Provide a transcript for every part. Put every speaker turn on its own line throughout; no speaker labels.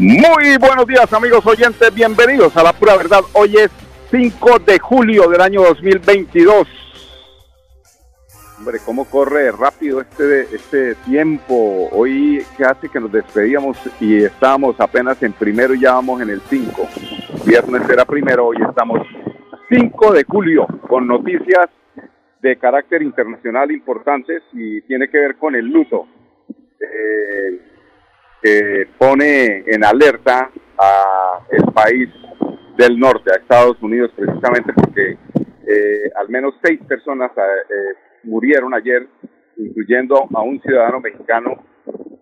Muy buenos días amigos oyentes, bienvenidos a la pura verdad. Hoy es 5 de julio del año 2022. Hombre, cómo corre rápido este, este tiempo. Hoy hace que nos despedíamos y estábamos apenas en primero y ya vamos en el 5. Viernes era primero, hoy estamos 5 de julio con noticias de carácter internacional importantes y tiene que ver con el luto. Eh, que pone en alerta a el país del norte, a Estados Unidos, precisamente porque eh, al menos seis personas eh, murieron ayer, incluyendo a un ciudadano mexicano,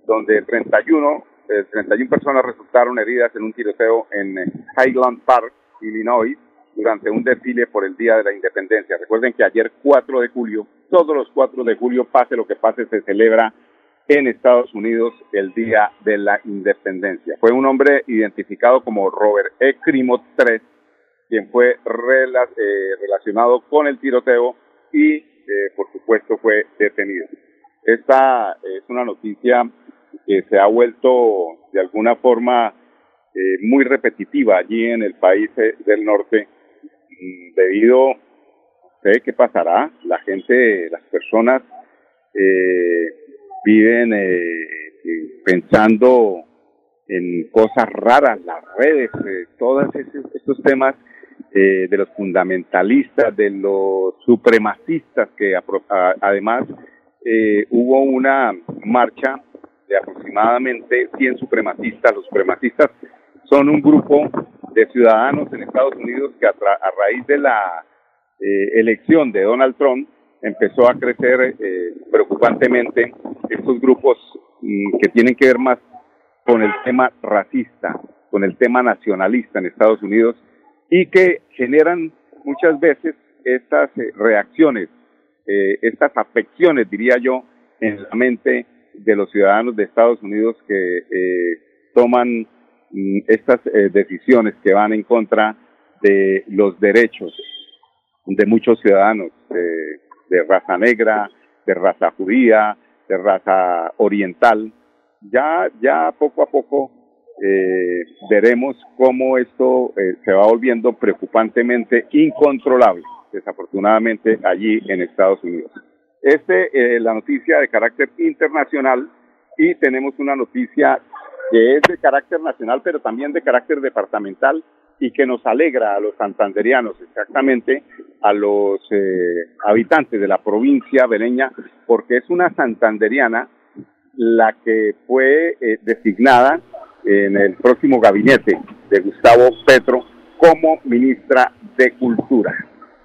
donde 31, 31 eh, personas resultaron heridas en un tiroteo en Highland Park, Illinois, durante un desfile por el Día de la Independencia. Recuerden que ayer 4 de julio, todos los 4 de julio, pase lo que pase, se celebra en Estados Unidos el Día de la Independencia. Fue un hombre identificado como Robert E. Crimo III, quien fue eh, relacionado con el tiroteo y, eh, por supuesto, fue detenido. Esta es una noticia que se ha vuelto de alguna forma eh, muy repetitiva allí en el país del norte mm, debido, sé qué pasará, la gente, las personas eh, viven eh, eh, pensando en cosas raras, las redes, eh, todos estos temas de los fundamentalistas, de los supremacistas, que además hubo una marcha de aproximadamente 100 supremacistas. Los supremacistas son un grupo de ciudadanos en Estados Unidos que a, a raíz de la elección de Donald Trump empezó a crecer eh, preocupantemente estos grupos mm, que tienen que ver más con el tema racista, con el tema nacionalista en Estados Unidos y que generan muchas veces estas eh, reacciones, eh, estas afecciones, diría yo, en la mente de los ciudadanos de Estados Unidos que toman mm, estas decisiones que van en contra de los derechos de muchos ciudadanos de raza negra, de raza judía, de raza oriental. Ya, ya poco a poco eh, veremos cómo esto eh, se va volviendo preocupantemente incontrolable, desafortunadamente allí en Estados Unidos. Este es eh, la noticia de carácter internacional y tenemos una noticia que es de carácter nacional, pero también de carácter departamental y que nos alegra a los santanderianos, exactamente a los eh, habitantes de la provincia beleña, porque es una santanderiana la que fue eh, designada en el próximo gabinete de Gustavo Petro como ministra de Cultura.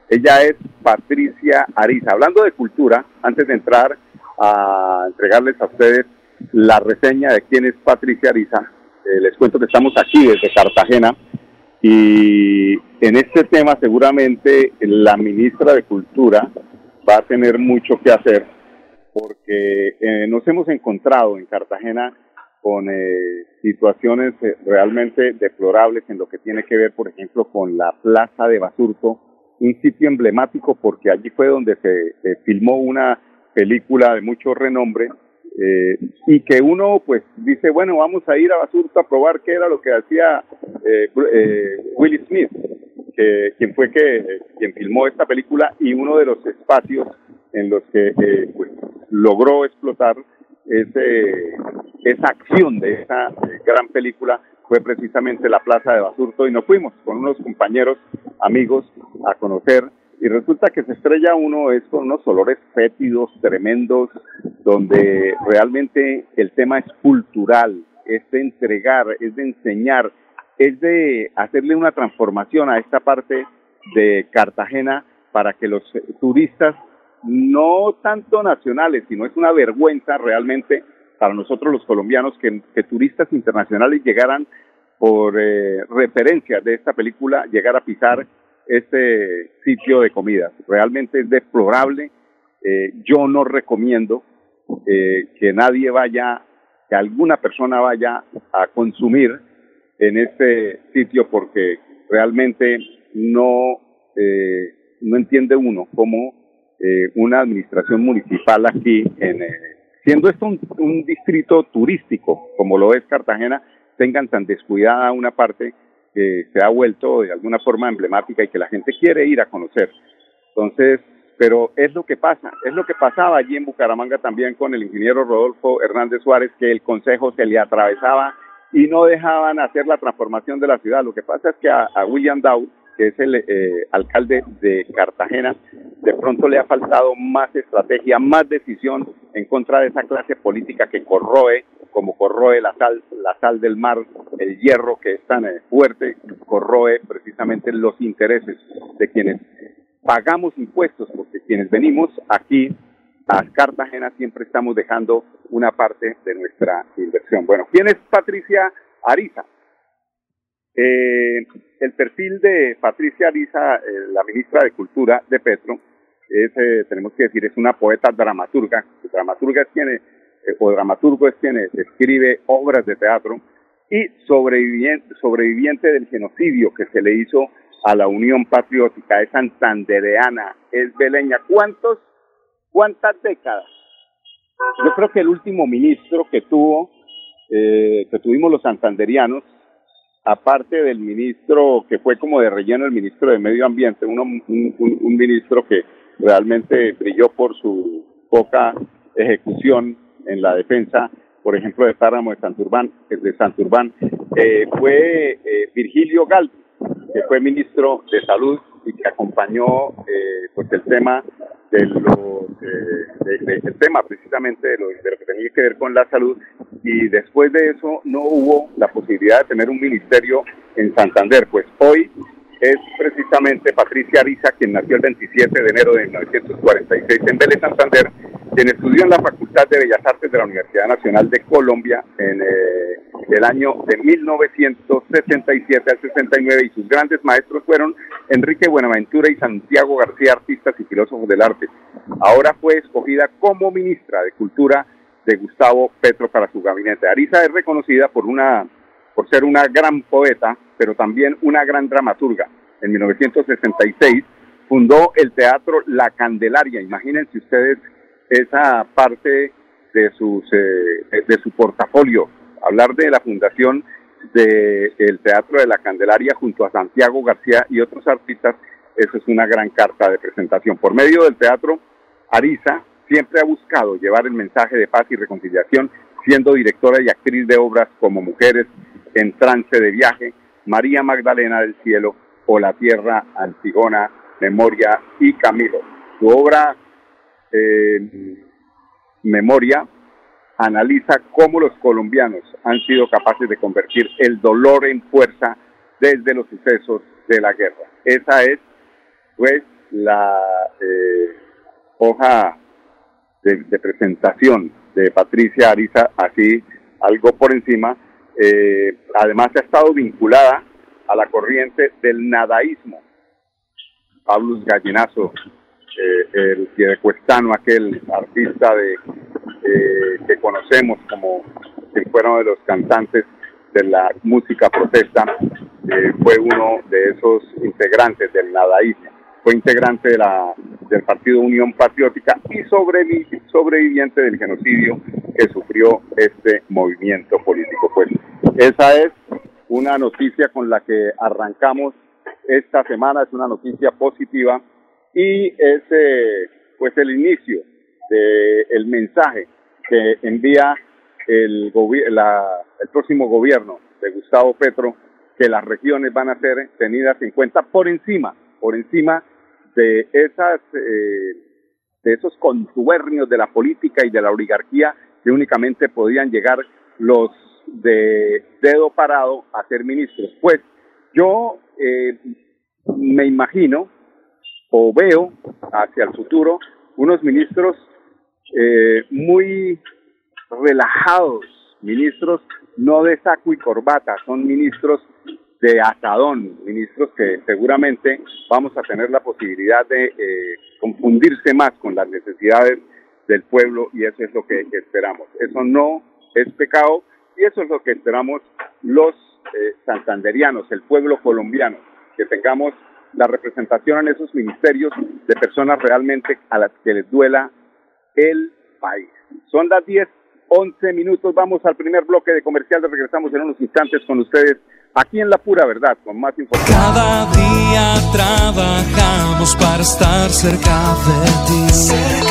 Ella es Patricia Ariza. Hablando de cultura, antes de entrar a entregarles a ustedes la reseña de quién es Patricia Ariza, eh, les cuento que estamos aquí desde Cartagena, y en este tema seguramente la ministra de Cultura va a tener mucho que hacer porque eh, nos hemos encontrado en Cartagena con eh, situaciones eh, realmente deplorables en lo que tiene que ver, por ejemplo, con la Plaza de Basurto, un sitio emblemático porque allí fue donde se filmó una película de mucho renombre eh, y que uno pues dice, bueno, vamos a ir a Basurto a probar qué era lo que hacía eh, eh, Will Smith, que, quien fue que quien filmó esta película y uno de los espacios en los que pues, logró explotar ese, esa acción de esa gran película fue precisamente la Plaza de Basurto y nos fuimos con unos compañeros, amigos, a conocer y resulta que se estrella uno es con unos olores fétidos, tremendos, donde realmente el tema es cultural, es de entregar, es de enseñar, es de hacerle una transformación a esta parte de Cartagena para que los turistas, no tanto nacionales, sino es una vergüenza realmente para nosotros los colombianos que, que turistas internacionales llegaran por eh, referencias de esta película, llegar a pisar este sitio de comidas. Realmente es deplorable. Eh, yo no recomiendo eh, que nadie vaya, que alguna persona vaya a consumir en este sitio porque realmente no, no entiende uno cómo una administración municipal aquí, en, siendo esto un distrito turístico como lo es Cartagena, tengan tan descuidada una parte que se ha vuelto de alguna forma emblemática y que la gente quiere ir a conocer. Entonces, pero es lo que pasa, es lo que pasaba allí en Bucaramanga también con el ingeniero Rodolfo Hernández Suárez, que el consejo se le atravesaba y no dejaban hacer la transformación de la ciudad. Lo que pasa es que a, William Dow, que es el eh, alcalde de Cartagena, de pronto le ha faltado más estrategia, más decisión en contra de esa clase política que corroe como corroe la sal, la sal del mar, el hierro que es tan eh, fuerte, corroe precisamente los intereses de quienes pagamos impuestos, porque quienes venimos aquí a Cartagena siempre estamos dejando una parte de nuestra inversión. Bueno, ¿quién es Patricia Ariza? Eh, el perfil de Patricia Ariza, eh, la ministra de Cultura de Petro, es, tenemos que decir, es una poeta dramaturga. Dramaturga es eh, o dramaturgo es quien escribe obras de teatro y sobreviviente, sobreviviente del genocidio que se le hizo a la Unión Patriótica, es santandereana, es beleña. ¿Cuántos, cuántas décadas? Yo creo que el último ministro que tuvo, eh, que tuvimos los santanderianos, aparte del ministro que fue como de relleno, el ministro de Medio Ambiente, un, un ministro que realmente brilló por su poca ejecución en la defensa, por ejemplo, de Páramo de Santurbán, de Santurbán eh, fue eh, Virgilio Galdi, que fue ministro de Salud y que acompañó eh, pues el tema de los de, el tema precisamente de lo, de lo que tenía que ver con la salud. Y después de eso no hubo la posibilidad de tener un ministerio en Santander. Pues hoy es precisamente Patricia Ariza, quien nació el 27 de enero de 1946 en Vélez, Santander, quien estudió en la Facultad de Bellas Artes de la Universidad Nacional de Colombia en eh, el año de 1967 al 69 y sus grandes maestros fueron Enrique Buenaventura y Santiago García, artistas y filósofos del arte. Ahora fue escogida como ministra de Cultura de Gustavo Petro para su gabinete. Ariza es reconocida por una ser una gran poeta, pero también una gran dramaturga. En 1966 fundó el teatro La Candelaria. Imagínense ustedes esa parte de, sus, eh, de su portafolio. Hablar de la fundación del Teatro de la Candelaria junto a Santiago García y otros artistas, eso es una gran carta de presentación. Por medio del teatro, Arisa siempre ha buscado llevar el mensaje de paz y reconciliación, siendo directora y actriz de obras como Mujeres en trance de viaje, María Magdalena del Cielo o La Tierra Antigona, Memoria y Camilo. Su obra eh, Memoria analiza cómo los colombianos han sido capaces de convertir el dolor en fuerza desde los sucesos de la guerra. Esa es, pues, la eh, hoja de, de presentación de Patricia Ariza, así algo por encima, eh, además ha estado vinculada a la corriente del nadaísmo. Pablo Gallinazo, eh, el piedecuestano, aquel artista eh, que conocemos como que fue uno de los cantantes de la música protesta, fue uno de esos integrantes del nadaísmo. Fue integrante del Partido Unión Patriótica y sobreviviente del genocidio sufrió este movimiento político. Pues esa es una noticia con la que arrancamos esta semana, es una noticia positiva y es eh, pues el inicio del mensaje que envía el, el próximo gobierno de Gustavo Petro que las regiones van a ser tenidas en cuenta por encima, por encima de esas eh, de esos contubernios de la política y de la oligarquía que únicamente podían llegar los de dedo parado a ser ministros. Pues yo eh, me imagino o veo hacia el futuro unos ministros eh, muy relajados, ministros no de saco y corbata, son ministros de atadón, ministros que seguramente vamos a tener la posibilidad de eh, confundirse más con las necesidades del pueblo y eso es lo que esperamos. Eso no es pecado y eso es lo que esperamos los eh, santanderianos, el pueblo colombiano, que tengamos la representación en esos ministerios de personas realmente a las que les duela el país. Son las 10, 11 minutos, vamos al primer bloque de comercial, regresamos en unos instantes con ustedes aquí en La Pura Verdad, con más información.
Cada día trabajamos para estar cerca de ti.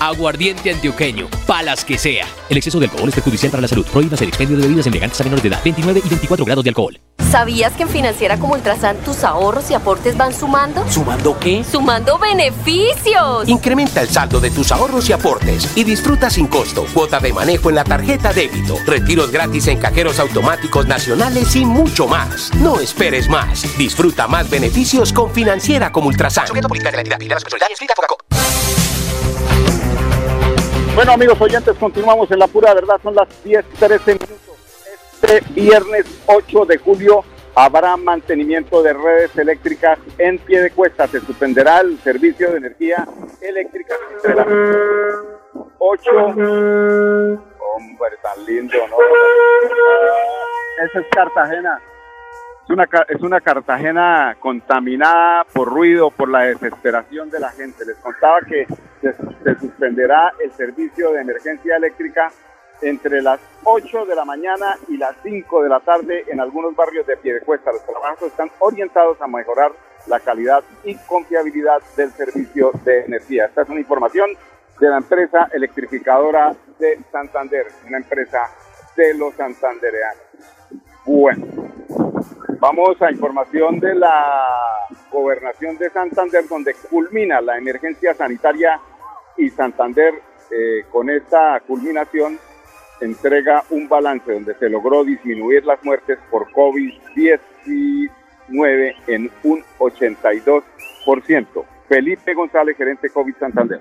Aguardiente antioqueño, palas que sea. El exceso de alcohol es perjudicial para la salud. Prohíbas el expendio de bebidas embriagantes a menores de edad. 29 y 24 grados de alcohol.
¿Sabías que en Financiera como Ultrasan tus ahorros y aportes van sumando?
¿Sumando qué?
¡Sumando beneficios!
Incrementa el saldo de tus ahorros y aportes y disfruta sin costo cuota de manejo en la tarjeta débito, retiros gratis en cajeros automáticos nacionales y mucho más. No esperes más. Disfruta más beneficios con Financiera como Ultrasan.
Bueno, amigos oyentes, continuamos en la pura verdad. Son las 10, 13 minutos. Este viernes 8 de julio habrá mantenimiento de redes eléctricas en pie de cuesta. Se suspenderá el servicio de energía eléctrica entre las 8. Hombre, tan lindo, ¿no? Esa es Cartagena. Es una, es una Cartagena contaminada por ruido, por la desesperación de la gente. Les contaba que se, se suspenderá el servicio de emergencia eléctrica entre las 8 de la mañana y las 5 de la tarde en algunos barrios de Piedecuesta. Los trabajos están orientados a mejorar la calidad y confiabilidad del servicio de energía. Esta es una información de la empresa electrificadora de Santander, una empresa de los santandereanos. Bueno, vamos a información de la gobernación de Santander, donde culmina la emergencia sanitaria y Santander eh, con esta culminación entrega un balance donde se logró disminuir las muertes por COVID-19 en un 82%. Felipe González, gerente COVID Santander.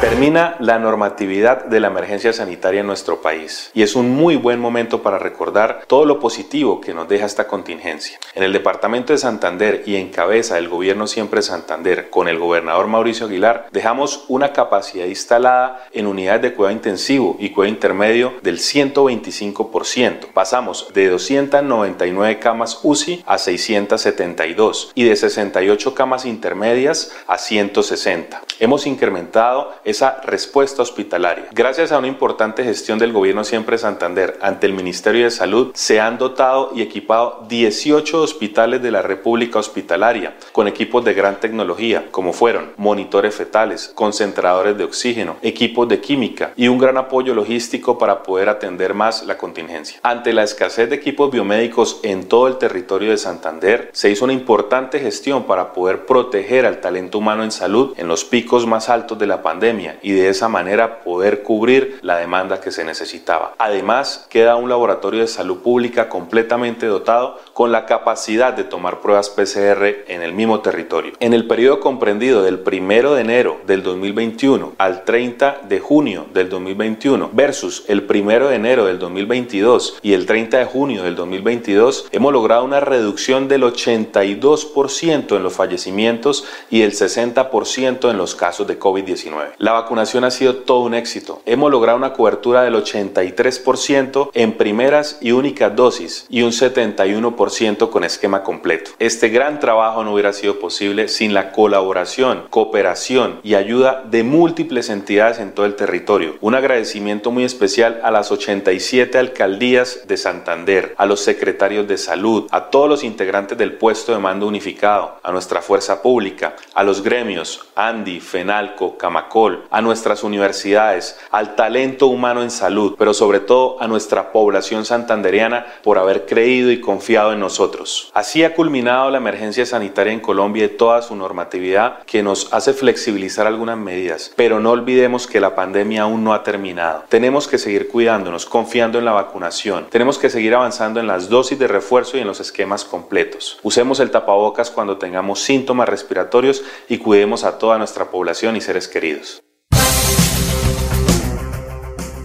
Termina la normatividad de la emergencia sanitaria en nuestro país y es un muy buen momento para recordar todo lo positivo que nos deja esta contingencia. En el departamento de Santander y en cabeza del gobierno siempre Santander con el gobernador Mauricio Aguilar dejamos una capacidad instalada en unidades de cuidado intensivo y cuidado intermedio del 125%. Pasamos de 299 camas UCI a 672 y de 68 camas intermedias a 160. Hemos incrementado esa respuesta hospitalaria. Gracias a una importante gestión del gobierno siempre Santander ante el Ministerio de Salud, se han dotado y equipado 18 hospitales de la República Hospitalaria con equipos de gran tecnología, como fueron monitores fetales, concentradores de oxígeno, equipos de química y un gran apoyo logístico para poder atender más la contingencia. Ante la escasez de equipos biomédicos en todo el territorio de Santander, se hizo una importante gestión para poder proteger al talento humano en salud en los picos más altos de la pandemia y de esa manera poder cubrir la demanda que se necesitaba. Además, queda un laboratorio de salud pública completamente dotado con la capacidad de tomar pruebas PCR en el mismo territorio. En el periodo comprendido del 1 de enero del 2021 al 30 de junio del 2021 versus el 1 de enero del 2022 y el 30 de junio del 2022, hemos logrado una reducción del 82% en los fallecimientos y el 60% en los casos de COVID-19. La vacunación ha sido todo un éxito. Hemos logrado una cobertura del 83% en primeras y únicas dosis y un 71% con esquema completo. Este gran trabajo no hubiera sido posible sin la colaboración, cooperación y ayuda de múltiples entidades en todo el territorio. Un agradecimiento muy especial a las 87 alcaldías de Santander, a los secretarios de salud, a todos los integrantes del puesto de mando unificado, a nuestra fuerza pública, a los gremios, ANDI, FENALCO, Camacol, a nuestras universidades, al talento humano en salud, pero sobre todo a nuestra población santanderiana por haber creído y confiado en nosotros. Así ha culminado la emergencia sanitaria en Colombia y toda su normatividad que nos hace flexibilizar algunas medidas, pero no olvidemos que la pandemia aún no ha terminado. Tenemos que seguir cuidándonos, confiando en la vacunación. Tenemos que seguir avanzando en las dosis de refuerzo y en los esquemas completos. Usemos el tapabocas cuando tengamos síntomas respiratorios y cuidemos a toda nuestra población y seres queridos.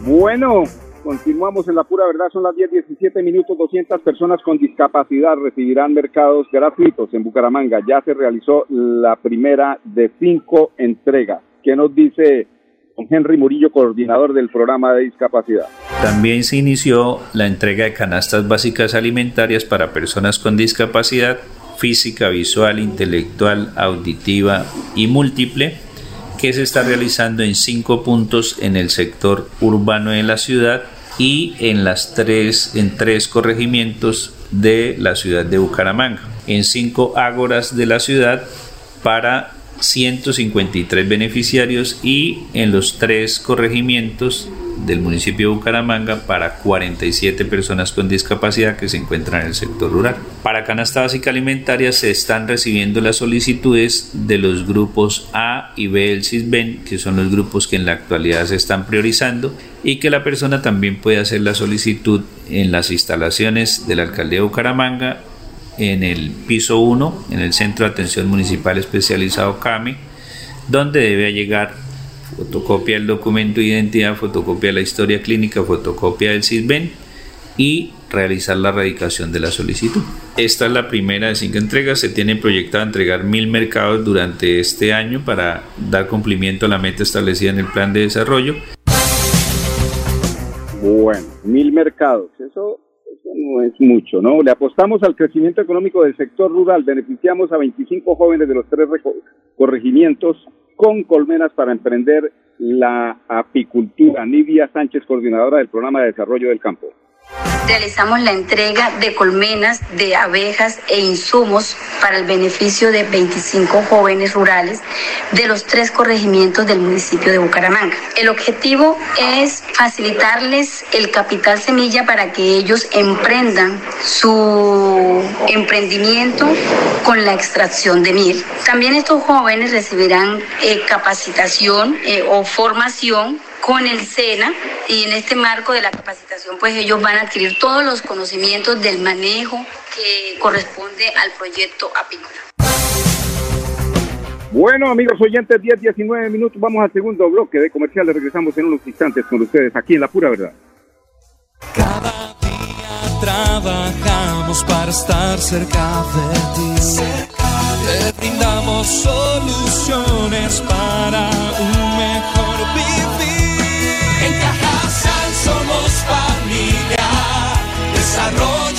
Bueno, continuamos en la pura verdad, son las 10, 17 minutos, 200 personas con discapacidad recibirán mercados gratuitos en Bucaramanga. Ya se realizó la primera de cinco entregas. ¿Qué nos dice don Henry Murillo, coordinador del programa de discapacidad?
También se inició la entrega de canastas básicas alimentarias para personas con discapacidad física, visual, intelectual, auditiva y múltiple que se está realizando en cinco puntos en el sector urbano de la ciudad y en las tres en tres corregimientos de la ciudad de Bucaramanga en cinco ágoras de la ciudad para 153 beneficiarios y en los tres corregimientos del municipio de Bucaramanga para 47 personas con discapacidad que se encuentran en el sector rural. Para canasta básica alimentaria se están recibiendo las solicitudes de los grupos A y B del CISBEN, que son los grupos que en la actualidad se están priorizando y que la persona también puede hacer la solicitud en las instalaciones de la alcaldía de Bucaramanga en el piso 1, en el Centro de Atención Municipal Especializado CAMI, donde debe llegar fotocopia del documento de identidad, fotocopia la historia clínica, fotocopia del CISBEN y realizar la radicación de la solicitud. Esta es la primera de cinco entregas. Se tiene proyectado entregar mil mercados durante este año para dar cumplimiento a la meta establecida en el plan de desarrollo.
Bueno, mil mercados. Eso no es mucho, ¿no? Le apostamos al crecimiento económico del sector rural, beneficiamos a 25 jóvenes de los tres corregimientos con colmenas para emprender la apicultura. Nidia Sánchez, coordinadora del programa de desarrollo del campo
realizamos la entrega de colmenas, de abejas e insumos para el beneficio de 25 jóvenes rurales de los tres corregimientos del municipio de Bucaramanga. El objetivo es facilitarles el capital semilla para que ellos emprendan su emprendimiento con la extracción de miel. También estos jóvenes recibirán eh, capacitación eh, o formación con el SENA y en este marco de la capacitación pues ellos van a adquirir todos los conocimientos del manejo que corresponde al proyecto apícola.
Bueno, amigos oyentes, 10, 19 minutos. Vamos al segundo bloque de comerciales. Regresamos en unos instantes con ustedes aquí en La Pura Verdad.
Cada día trabajamos para estar cerca de ti. Te brindamos soluciones para un mejor vivir. Somos familia, desarrollo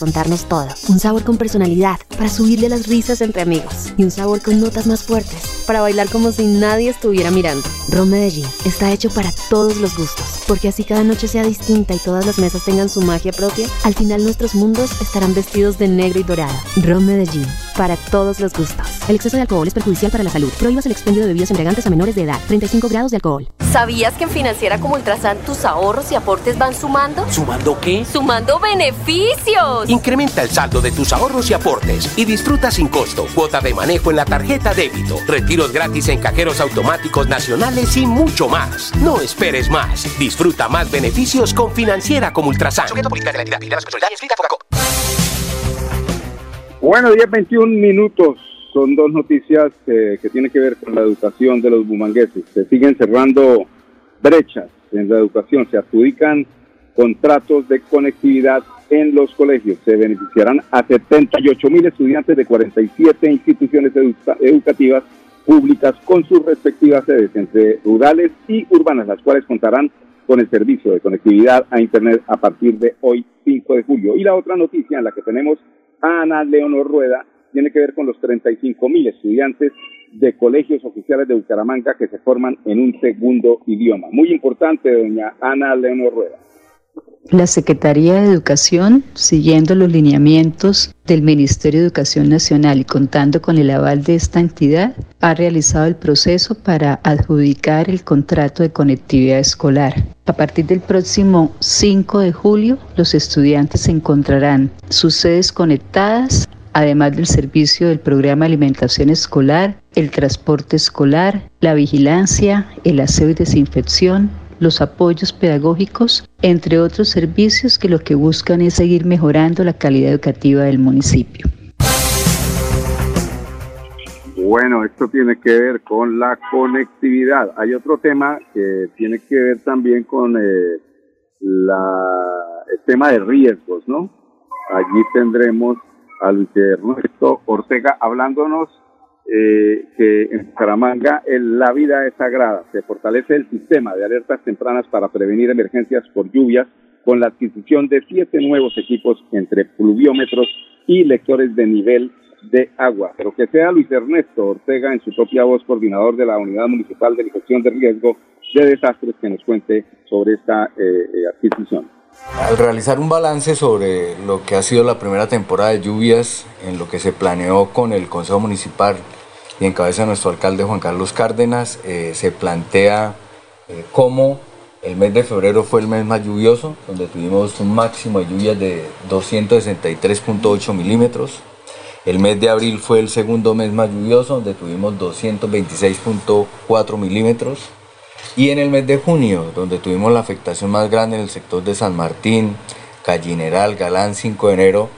contarnos todo, un sabor con personalidad para subirle las risas entre amigos y un sabor con notas más fuertes para bailar como si nadie estuviera mirando. Ron Medellín está hecho para todos los gustos, porque así cada noche sea distinta y todas las mesas tengan su magia propia, al final nuestros mundos estarán vestidos de negro y dorado. Ron Medellín, para todos los gustos. El exceso de alcohol es perjudicial para la salud. Prohíbas el expendio de bebidas embriagantes a menores de edad. 35 grados de alcohol.
¿Sabías que en Financiera como Ultrasan tus ahorros y aportes van sumando?
¿Sumando qué?
¡Sumando beneficios!
Incrementa el saldo de tus ahorros y aportes y disfruta sin costo cuota de manejo en la tarjeta débito, retiros gratis en cajeros automáticos nacionales y mucho más. No esperes más. Disfruta más beneficios con Financiera como Ultrasan.
Bueno, 10, 21 minutos. Son dos noticias eh, que tienen que ver con la educación de los bumangueses. Se siguen cerrando brechas en la educación. Se adjudican contratos de conectividad en los colegios. Se beneficiarán a 78 mil estudiantes de 47 instituciones educa- educativas públicas con sus respectivas sedes entre rurales y urbanas, las cuales contarán con el servicio de conectividad a Internet a partir de hoy, 5 de julio. Y la otra noticia en la que tenemos a Ana Leonor Rueda tiene que ver con los 35 mil estudiantes de colegios oficiales de Bucaramanga que se forman en un segundo idioma. Muy importante, doña Ana Leonor Rueda.
La Secretaría de Educación, siguiendo los lineamientos del Ministerio de Educación Nacional y contando con el aval de esta entidad, ha realizado el proceso para adjudicar el contrato de conectividad escolar. A partir del próximo 5 de julio, los estudiantes encontrarán sus sedes conectadas, además del servicio del programa de alimentación escolar, el transporte escolar, la vigilancia, el aseo y desinfección, los apoyos pedagógicos, entre otros servicios que lo que buscan es seguir mejorando la calidad educativa del municipio.
Bueno, esto tiene que ver con la conectividad. Hay otro tema que tiene que ver también con eh, el tema de riesgos, ¿no? Allí tendremos a Luis Ernesto Ortega hablándonos eh, que en Bucaramanga el- la vida es sagrada. Se fortalece el sistema de alertas tempranas para prevenir emergencias por lluvias con la adquisición de siete nuevos equipos entre pluviómetros y lectores de nivel de agua. Pero que sea Luis Ernesto Ortega en su propia voz, coordinador de la Unidad Municipal de Gestión de Riesgo de Desastres, que nos cuente sobre esta eh, eh, adquisición.
Al realizar un balance sobre lo que ha sido la primera temporada de lluvias, en lo que se planeó con el Consejo Municipal y en cabeza de nuestro alcalde Juan Carlos Cárdenas, eh, se plantea eh, cómo el mes de febrero fue el mes más lluvioso, donde tuvimos un máximo de lluvias de 263.8 milímetros. El mes de abril fue el segundo mes más lluvioso, donde tuvimos 226.4 milímetros. Y en el mes de junio, donde tuvimos la afectación más grande en el sector de San Martín, Gallineral, Galán, 5 de enero,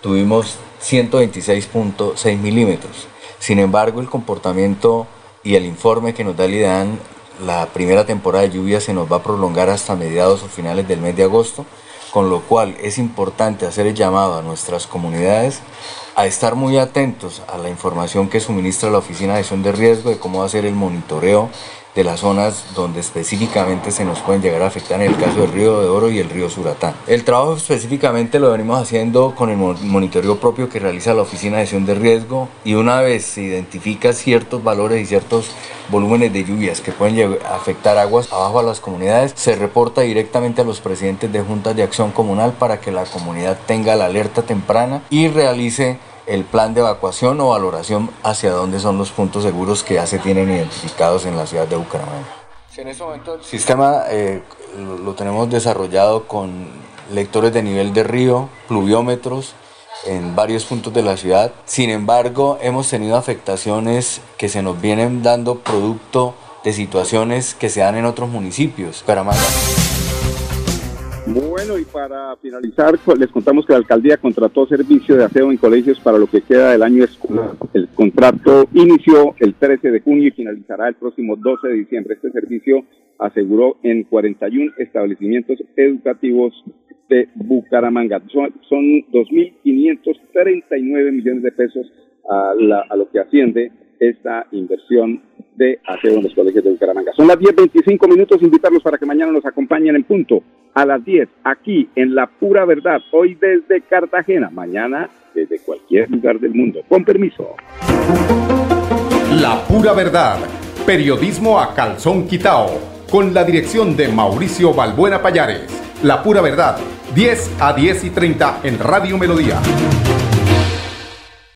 tuvimos 126.6 milímetros. Sin embargo, el comportamiento y el informe que nos da el IDAN, la primera temporada de lluvia se nos va a prolongar hasta mediados o finales del mes de agosto, con lo cual es importante hacer el llamado a nuestras comunidades a estar muy atentos a la información que suministra la Oficina de Gestión de Riesgo de cómo hacer el monitoreo de las zonas donde específicamente se nos pueden llegar a afectar en el caso del río de Oro y el río Suratán. El trabajo específicamente lo venimos haciendo con el mo- monitoreo propio que realiza la Oficina de Gestión de Riesgo y una vez se identifica ciertos valores y ciertos volúmenes de lluvias que pueden afectar aguas abajo a las comunidades, se reporta directamente a los presidentes de juntas de acción comunal para que la comunidad tenga la alerta temprana y realice el plan de evacuación o valoración hacia dónde son los puntos seguros que ya se tienen identificados en la ciudad de Bucaramanga. En este momento el sistema eh, lo, lo tenemos desarrollado con lectores de nivel de río, pluviómetros en varios puntos de la ciudad. Sin embargo, hemos tenido afectaciones que se nos vienen dando producto de situaciones que se dan en otros municipios. Bucaramanga.
Bueno, y para finalizar, les contamos que la alcaldía contrató servicio de aseo en colegios para lo que queda del año escolar. El contrato inició el 13 de junio y finalizará el próximo 12 de diciembre. Este servicio aseguró en 41 establecimientos educativos de Bucaramanga. Son, son 2.539 millones de pesos a, la- a lo que asciende esta inversión de aseo en los colegios de Bucaramanga. Son las 10.25 minutos, invitarlos para que mañana nos acompañen en punto a las 10, aquí en La Pura Verdad, hoy desde Cartagena, mañana desde cualquier lugar del mundo. Con permiso.
La Pura Verdad, periodismo a calzón quitao, con la dirección de Mauricio Balbuena Payares. La Pura Verdad, 10 a 10 y 30 en Radio Melodía.